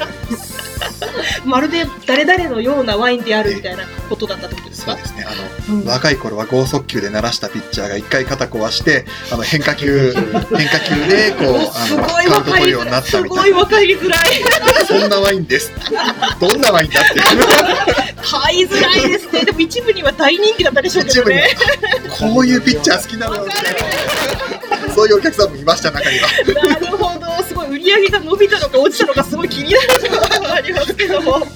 るで誰々のようなワインであるみたいなことだったってことですか？そうで？すねあのうん若い頃は剛速球で鳴らしたピッチャーが一回肩壊してあの変化球 変化球でこうあすのカウント取る。ようになったすみたいなごいわかりづらい。そんなワインですどんなワインだって買いづらいですね。でも一部には大人気だったでしょうけどね。こういうピッチャー好きなのよみたいなそういうお客さんもいました中には なるほど、すごい売り上げが伸びたのか落ちたのかすごい気になるところもありますけども。なんか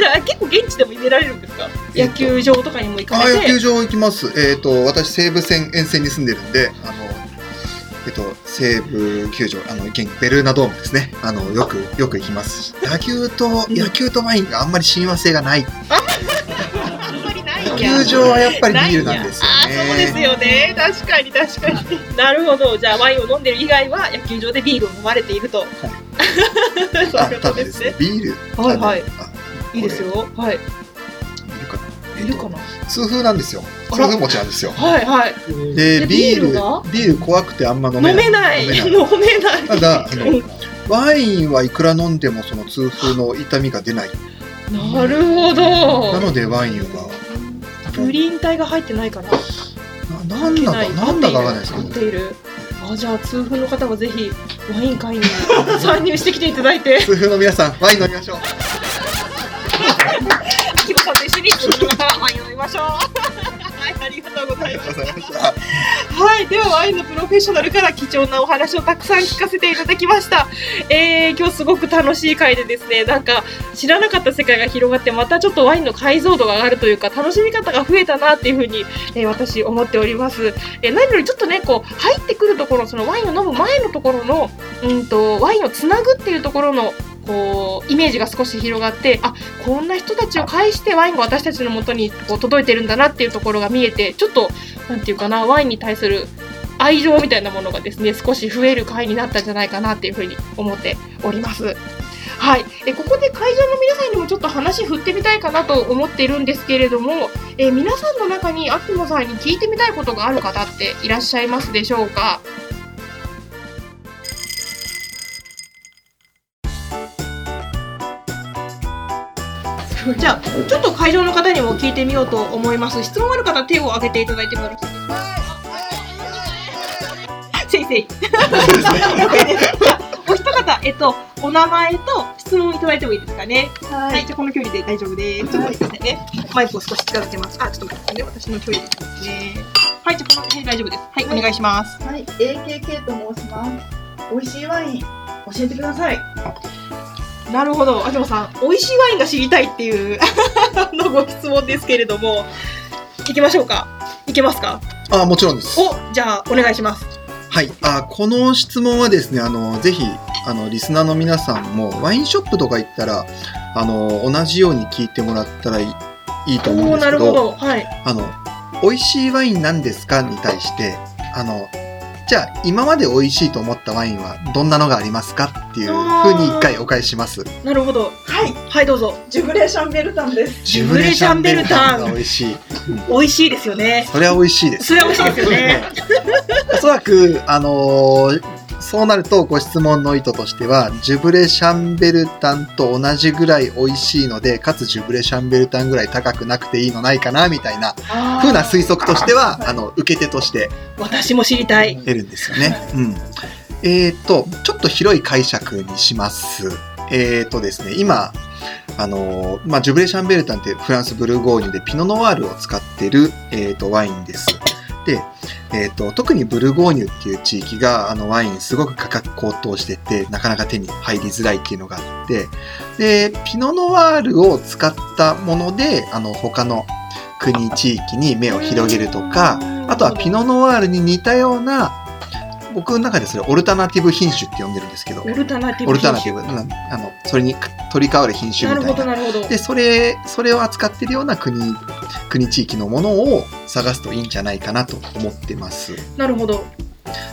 じゃあ結構現地でも入れられるんですか？野球場とかにも行かあれて？野球場行きますえっ、と私西武線沿線に住んでるんであのえっと、西武球場、あの、現ベルーナドームですね。あの、よく、よく行きますし。野球と、野球とワインがあんまり親和性がない。あんまりないんや野球場はやっぱりビールなんですよあーそうですね。よね。確かに確かに。なるほど。じゃあワインを飲んでる以外は野球場でビールを飲まれていると。そうあいうこただですねね。、ビール。はいはい。いいですよ。はい。いるかな。いるかな？痛風なんですよ。痛風持ちなんですよ。はいはい。で、でビールビール怖くてあんま飲飲めない。飲めない 飲めない。ただ、ワインはいくら飲んでもその痛風の痛みが出ない。なるほど。なのでワインは、プリン体が入ってないかな。ななんだか、なんだかわかんないですけど合っ、ている。あじゃあ痛風の方はぜひワイン会に 参入してきていただいて、痛風の皆さん、ワイン飲みましょう。キムさんと一緒に痛風の方ワインを飲みましょう。はい、ありがとうございます。ございました。はい、ではワインのプロフェッショナルから貴重なお話をたくさん聞かせていただきました。えー、今日すごく楽しい回でですね、なんか知らなかった世界が広がって、またちょっとワインの解像度が上がるというか、楽しみ方が増えたなっていうふうに、えー私思っております。えー何よりちょっとね、こう入ってくるところ、そのワインを飲む前のところの、うんとワインをつなぐっていうところの。こうイメージが少し広がってあこんな人たちを介してワインが私たちのもとにこう届いてるんだなっていうところが見えてちょっとなんていうかなワインに対する愛情みたいなものがですね少し増える回になったんじゃないかなっていうふうに思っております。はい、えここで会場の皆さんにもちょっと話振ってみたいかなと思っているんですけれども、え皆さんの中にアキモさんに聞いてみたいことがある方っていらっしゃいますでしょうか？じゃあちょっと会場の方にも聞いてみようと思います質問ある方手を挙げていただいてもよろしいですか？せいせいそうですね。OK ですじゃあお一方、えっと、お名前と質問いただいてもいいですかね？ははい、じゃあこの距離で大丈夫です。ちょっと待ってくださいね。マイクを少し近づけます。あ、ちょっと待ってくださいね。私の距離ですね。はい、じゃあこの辺大丈夫です。はい、お願いします。はい、AKK と申します。美味しいワイン教えてください。なるほど、あずまさん、美味しいワインが知りたいっていうあ のご質問ですけれども、行きましょうか。いけますか？あ、もちろんです。お、じゃあお願いします。はい。あ、この質問はですね、あの、ぜひ、あの、リスナーの皆さんも、ワインショップとか行ったら、あの、同じように聞いてもらったらいいいいと思うんですけど、なるほど。はい。あの、美味しいワインなんですか？に対して、あの、じゃあ、今まで美味しいと思ったワインはどんなのがありますかっていうふうに一回お返しします。なるほど。はい、はい、どうぞ。ジュブレシャンベルタンです。ジュブレシャンベルタンが美味しい。美味しいですよね。それは美味しいです。それは美味しいですよね。おそらく、あのーそうなるとご質問の意図としては、ジュブレシャンベルタンと同じぐらい美味しいので、かつジュブレシャンベルタンぐらい高くなくていいのないかな、みたいな風な推測としては、あの、受け手として私も知りたい。得るんですよね。うん。えっ、と、ちょっと広い解釈にします。えっ、とですね、今、あのーまあ、ジュブレシャンベルタンってフランスブルゴーニュでピノノワールを使ってる、えっ、と、ワインです。で、えっ、と、特にブルゴーニュっていう地域が、あの、ワインすごく価格高騰してて、なかなか手に入りづらいっていうのがあって、で、ピノノワールを使ったもので、あの、他の国、地域に目を広げるとか、あとはピノノワールに似たような、僕の中でそれオルタナティブ品種って呼んでるんですけど、オルタナティブオルタナテ品ィブ、なあの、それに取り替わる品種種。なるほど、みたいな。なるほど。で、それ、それを扱ってるような国、国地域のものを探すといいんじゃないかなと思ってます。なるほど。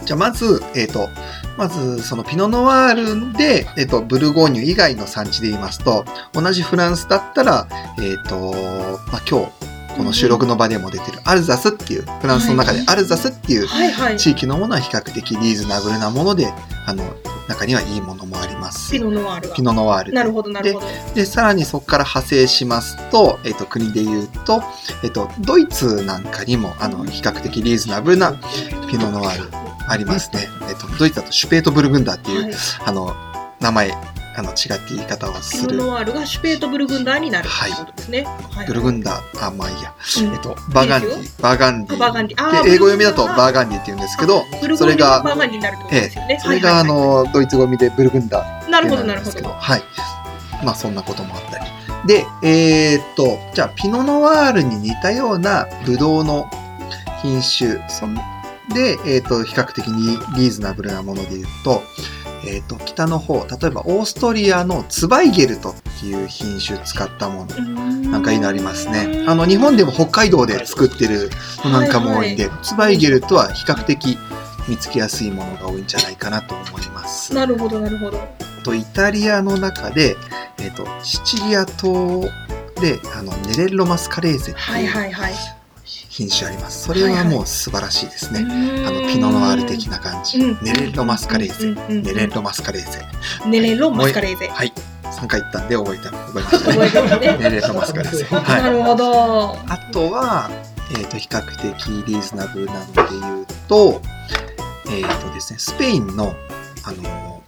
じゃあまず、えっ、と、まずそのピノノワールで、えっ、と、ブルゴーニュ以外の産地で言いますと、同じフランスだったら、えっ、と、まあ、今日、この収録の場でも出てるアルザスっていう、フランスの中でアルザスっていう。地域のものは比較的リーズナブルなもので、あの、中にはいいものもあります。ピノノワールがピ。ノノワール。なるほど、なるほど。で、さらにそこから派生しますと、えっ、と、国で言うと、えっ、と、ドイツなんかにも、あの、比較的リーズナブルなピノノワールありますね。えっ、と、ドイツだとシュペートブルグンダーっていう、はいあの、名前、あの、違って言い方をピする。ノノワールがシュペートブルグンダーになるはいということですね。はいブルグンダー、あ、まあいいや。うんえっと、バーガンディ、バーガンディ。あバーガンディ。で、英語読みだとバーガンディって言うんですけど、それがバーガンディになるってことですよね。それが、あはいはいはいの、ドイツ語読みでブルグンダーなるほど、なるほど。ですけど、はい。まあそんなこともあったり。で、えーっと、じゃあピノノワールに似たようなブドウの品種、そんで、えーっと、比較的にリーズナブルなもので言うと、えーっと、北の方、例えばオーストリアのツバイゲルトっていう品種使ったもの。なんかいいのありますね。あの、日本でも北海道で作ってるのなんかも多いんで、ツバイゲルトは比較的見つけやすいものが多いんじゃないかなと思います。なるほど、なるほど。とイタリアの中で、えっとシチリア島であのネレッロマスカレーゼってはいいうはいはい。品種あります。それはもう素晴らしいですね。ああのピノノワール的な感じ。うんネレッロマスカレーゼ。ゼネレッロマスカレーゼ。ネレロマスカレーゼ。はい。3回言ったんで覚えた。覚えました。ね。ネレッロマスカレーゼ。なはい。るほど。あとは、えっ、と、比較的リーズナブルなので言うと、えっ、とですね、スペインの、あの、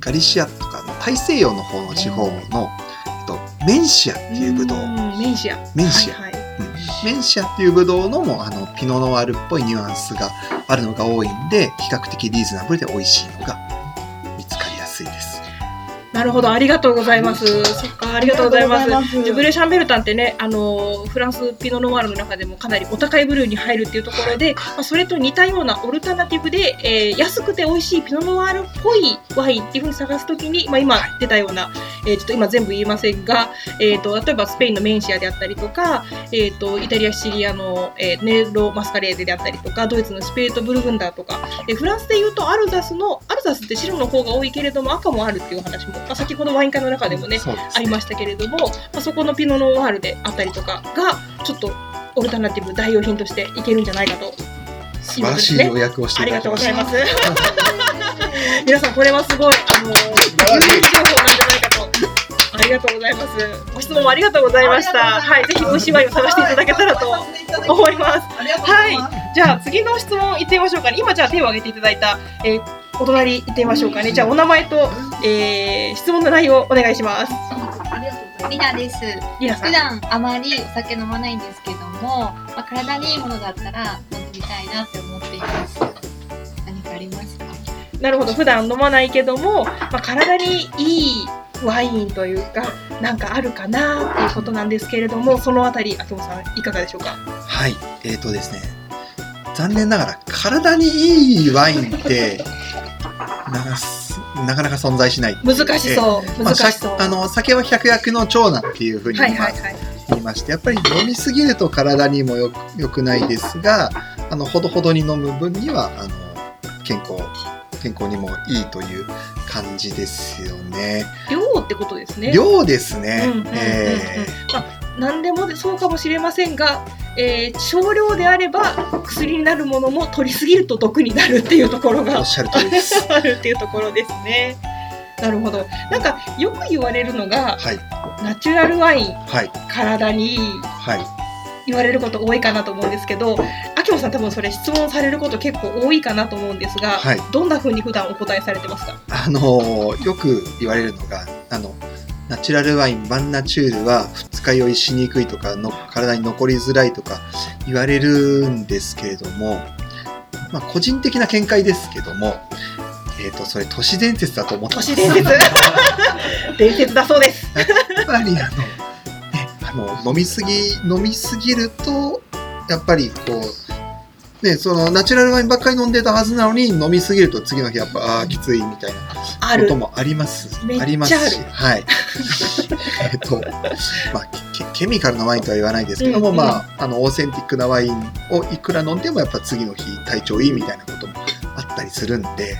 ガリシアとかの大西洋の方の地方の、えっと、メンシアっていうブドウ。んメンシア。メンシア。はいはいうんメンシアっていうブドウのも、あの、ピノノワールっぽいニュアンスがあるのが多いんで、比較的リーズナブルで美味しいのがなるほど、ありがとうございます。そっか、ありがとうございます。ジュブレシャンベルタンってね、あのフランスピノノワールの中でもかなりお高い部類に入るっていうところで、まあ、それと似たようなオルタナティブで、えー安くて美味しいピノノワールっぽいワインっていうふうに探すときに、まあ、今出たような、えーちょっと今全部言いませんが、えー、と例えばスペインのメンシアであったりとか、えー、とイタリア・シチリアの、えーネロ・マスカレーゼであったりとかドイツのスペート・ブルグンダーとか、えーフランスでいうとアルザスのアルザスって白の方が多いけれども赤もあるっていうお話も、まあ、先ほどワイン会の中でもねそうですありましたけれども、まあ、そこのピノノワールであったりとかがちょっとオルタナティブ代用品としていけるんじゃないかと素晴らしい予約をしてありいただきがとうごました。ざいます。皆さんこれはすごいあの有益情報なんじゃないかと。ありがとうございます。ご質問もありがとうございました。はい、ぜひ美味しいワインを探していただけたらと思います。ありがとうござい。じゃあ次の質問いってみましょうかね。今じゃあ手を挙げていただいた、えーお隣行ってみましょうかね。じゃあお名前と、えー質問の内容をお願いします。ありがとうございます。リナです。リナさん。普段あまりお酒飲まないんですけども、まあ、体にいいものだったら飲んでみたいなって思っています。何かありますか？なるほど。普段飲まないけども、まあ、体にいいワインというかなんかあるかなっていうことなんですけれどもそのあたり秋元さんいかがでしょうか？はい、えーとですね、残念ながら体にいいワインってなかすなかなか存在しない。難しそう。まあ難しそう、しゃあの酒は百薬の長男っていうふうには言い,、いはいはい。言いましてやっぱり飲みすぎると体にもよよくないですがあのほどほどに飲む分にはあの健康健康にもいいという感じですよね。量ってことですね量ですね。まあ、何でもでそうかもしれませんが、えー少量であれば薬になるものも取りすぎると毒になるっていうところが。あるっていうところですね。なるほど。なんかよく言われるのがはいナチュラルワインはい体にいいはい。言われること多いかなと思うんですけど、秋元さん多分それ質問されること結構多いかなと思うんですが、はいどんな風に普段お答えされてますか？あのよく言われるのがあのナチュラルワインバンナチュールは二日酔いしにくいとかの体に残りづらいとか言われるんですけれども、まあ、個人的な見解ですけども、えー、とそれ都市伝説だと思って都市伝説？伝説だそうです。やっぱりあの、ね、あの飲みすぎ飲みすぎるとやっぱりこうねそのナチュラルワインばっかり飲んでたはずなのに飲みすぎると次の日やっぱあーきついみたいな。こともあります。ありますし、はい。えっと、まあケ、ケミカルなワインとは言わないですけども、うんうんまあ、あの、オーセンティックなワインをいくら飲んでも、やっぱ次の日体調いいみたいなこともあったりするんで、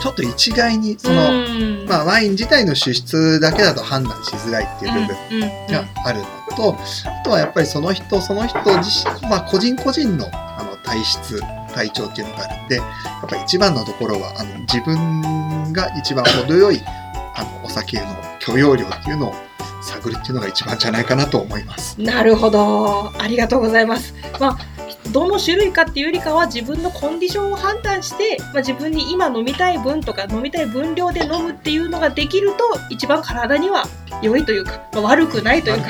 ちょっと一概に、その、うんまあ、ワイン自体の資質だけだと判断しづらいっていう部分があるのと、あとはやっぱりその人その人自身、まあ、個人個人のあの体質体調っていうのがあるんでやっぱり一番のところはあの自分が一番程よい あのお酒の許容量っていうのを探るっていうのが一番じゃないかなと思います。なるほど。ありがとうございます。まあ、どの種類かっていうよりかは自分のコンディションを判断して、まあ、自分に今飲みたい分とか飲みたい分量で飲むっていうのができると一番体には良いというか、まあ、悪くないというか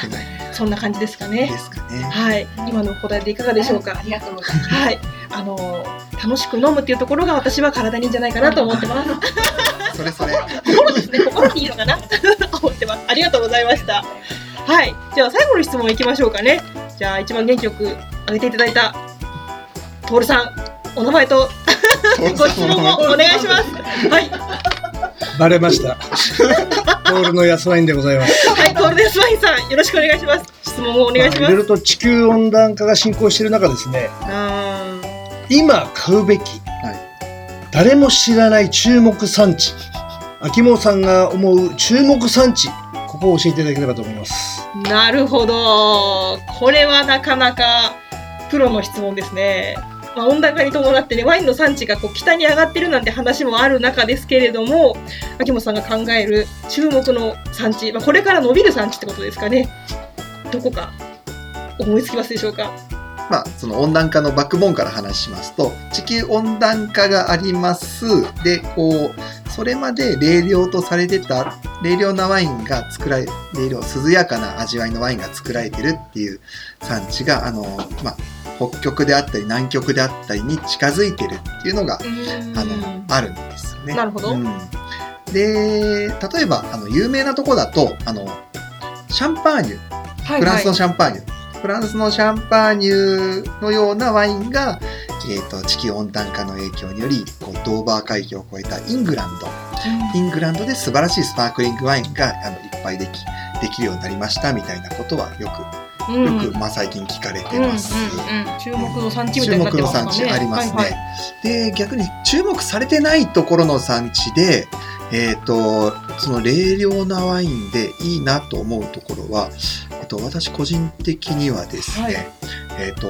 そんな感じですかでね。すかね。はい、今のお答えでいかがでしょうか？ありがとうございます。はい、あのー楽しく飲むっていうところが私は体にいいんじゃないかなと思ってます。それそれ。心ですね、心にいいのかな？思ってます。ありがとうございました。はい、じゃあ最後の質問いきましょうかね。じゃあ一番元気よく挙げていただいたトールさん、お名前とご質問をお願いします。はい、バレました。トールの安ワインでございます。はい、トールデスワインさん、よろしくお願いします。質問をお願いします。いろいろと地球温暖化が進行している中ですね、あ今買うべき、誰も知らない注目産地、秋元さんが思う注目産地、ここを教えていただければと思います。ーなるほど。これはなかなかプロの質問ですね。まあ、温暖化に伴ってね、ワインの産地がこう北に上がってるなんて話もある中ですけれども、秋元さんが考える注目の産地、まあ、これから伸びる産地ってことですかね。どこか思いつきますでしょうか？まあ、その温暖化のバックボーンから話しますと地球温暖化がありますでこうそれまで冷涼とされてた冷涼なワインが作られ冷涼涼やかな味わいのワインが作られてるっていう産地があの、まあ、北極であったり南極であったりに近づいてるっていうのがあのあるんですよね。なるほど。うん。で例えばあの有名なとこだとあのシャンパーニュ。はいフランスのシャンパーニュ、フランスのシャンパーニュのようなワインが、えー、と地球温暖化の影響によりこうドーバー海峡を越えたイングランド。イングランドで素晴らしいスパークリングワインがあのいっぱいできできるようになりましたみたいなことはよくうんよく、まあ、最近聞かれてうんうんうんます。注目の産地みた注いになっ目の産。地ありますね。はいはいで逆に注目されてないところの産地で、えー、とその冷涼なワインでいいなと思うところは、えっと私個人的にはですね、はいえっ、と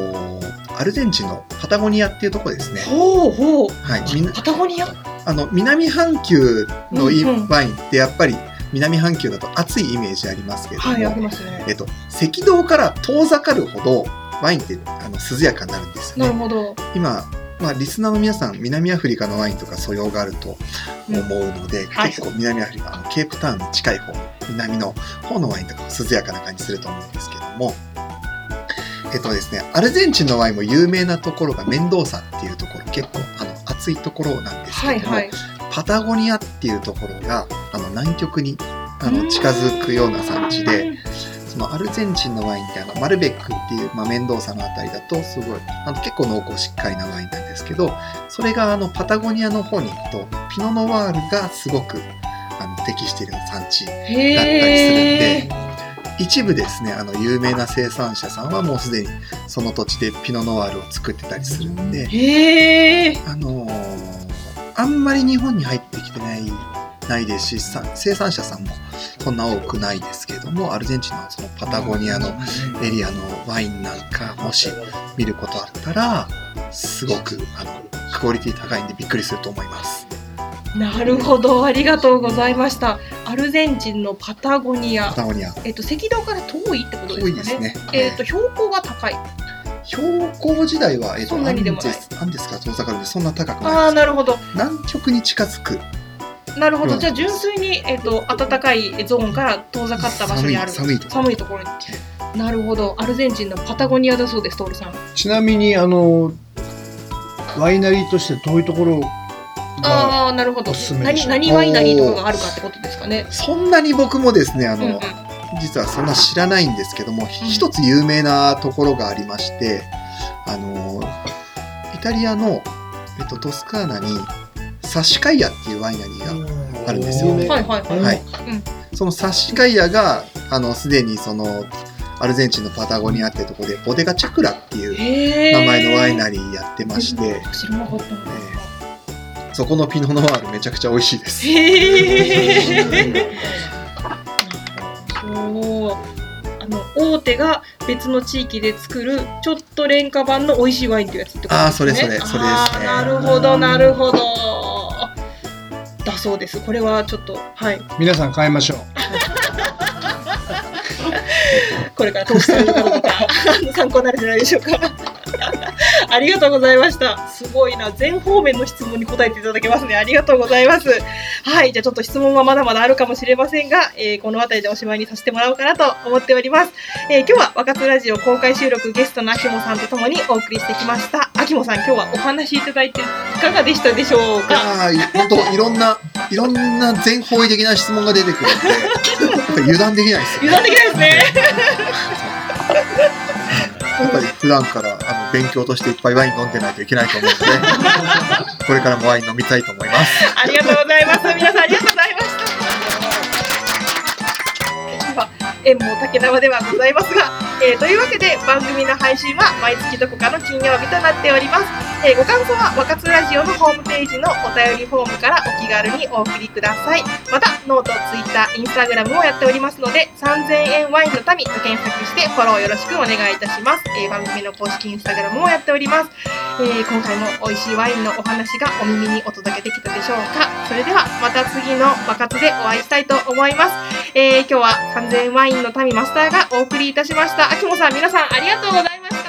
アルゼンチンのパタゴニアっていうところですね。ほうほう。はい、パタゴニア？あの南半球のワインってやっぱり南半球だと暑いイメージありますけれども、はい、ありますね。えっと赤道から遠ざかるほどワインってあの涼やかになるんですよね。なるほど。今、まあ、リスナーの皆さん南アフリカのワインとか素養があると思うので、はい結構南アフリカあのケープタウンに近い方南の方のワインとか涼やかな感じすると思うんですけどもえっとですねアルゼンチンのワインも有名なところがメンドーサっていうところ結構あの暑いところなんですけども、はいはい。パタゴニアっていうところがあの南極にあの近づくような産地でそのアルゼンチンのワインってあのマルベックっていう、まあ、メンドーサのあたりだとすごいあの結構濃厚しっかりなワインなんですけどそれがあのパタゴニアの方に行くとピノノワールがすごくあの適している産地だったりするんへで一部ですねあの有名な生産者さんはもうすでにその土地でピノノワールを作ってたりするんであのーあんまり日本に入ってきてないないですしさ生産者さんもそんな多くないですけれどもアルゼンチンのそのパタゴニアのエリアのワインなんかもし見ることあったらすごくあのクオリティ高いんでびっくりすると思います。なるほど。ありがとうございました。アルゼンチンのパタゴニア。パタゴニア。えっと赤道から遠いってことですかね。遠いですね。えっと標高が高い標高時代は、えっとそんなにでもない。アンデか？ら遠ざかるんでそんな高くあないであなるほど。す南極に近づく。なるほど、うん。じゃあ純粋に、えっと暖かいゾーンから遠ざかった場所にある。寒い寒いとこ寒いところに。なるほど。アルゼンチンのパタゴニアだそうですトールさん。ちなみにあのワイナリーとして遠いところがああなるほど。おすすめでしょ何何ワイナリーとかがあるかってことですかね。そんなに僕もですねあの、うんうん実はそんな知らないんですけども、ん。一つ有名なところがありましてあのイタリアの、えっと、トスカーナにサシカイヤっていうワイナリーがあるんですよはいはいはい、はい。うん。そのサシカイヤがあのすでにそのアルゼンチンのパタゴニアっていうところでボデガチャクラっていうへ名前のワイリナリーやってまして、知らなかった。なそこのピノノワールめちゃくちゃ美味しいです。あの大手が別の地域で作るちょっと廉価版の美味しいワインっていうやつってことですねあーそれそれそれですね。なるほどなるほど。だそうです。これはちょっとはい。皆さん買いましょう。これから投資される方とかあの参考になるんじゃないでしょうかありがとうございました。すごいな。全方面の質問に答えていただけますね。ありがとうございます。はい。じゃあちょっと質問はまだまだあるかもしれませんが、えーこの辺りでおしまいにさせてもらおうかなと思っております、えー今日は若津ラジオ公開収録ゲストの秋もさんとともにお送りしてきました。秋もさん今日はお話しいただいていかがでしたでしょうか？ああ、本当いろんな、いろんな全方位的な質問が出てくるんで、油断できないですよ、ね。油断できないですね。やっぱり普段からあの勉強としていっぱいワイン飲んでないといけないと思うので、これからもワイン飲みたいと思います。ありがとうございます。皆さんありがとうございました。縁も竹縄ではございますが、えーというわけで番組の配信は毎月どこかの金曜日となっております。えーご感想は若津ラジオのホームページのお便りフォームからお気軽にお送りください。またノート、ツイッター、インスタグラムもやっておりますので、3000円ワインの民と検索してフォローよろしくお願いいたします。えー番組の公式インスタグラムもやっております。えー今回も美味しいワインのお話がお耳にお届けできたでしょうかそれではまた次のバカツでお会いしたいと思います、え今日は完全ワインの民マスターがお送りいたしました。秋もさん皆さんありがとうございました。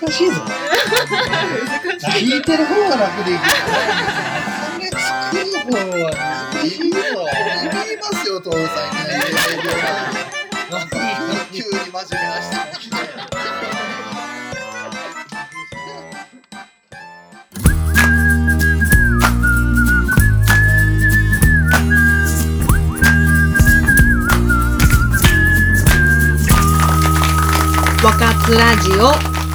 難しいぞ 聞いてる方が楽でいいけど作る方は難しいぞ言いますよ、徹さん。ね。急に真面目な質ラジオ。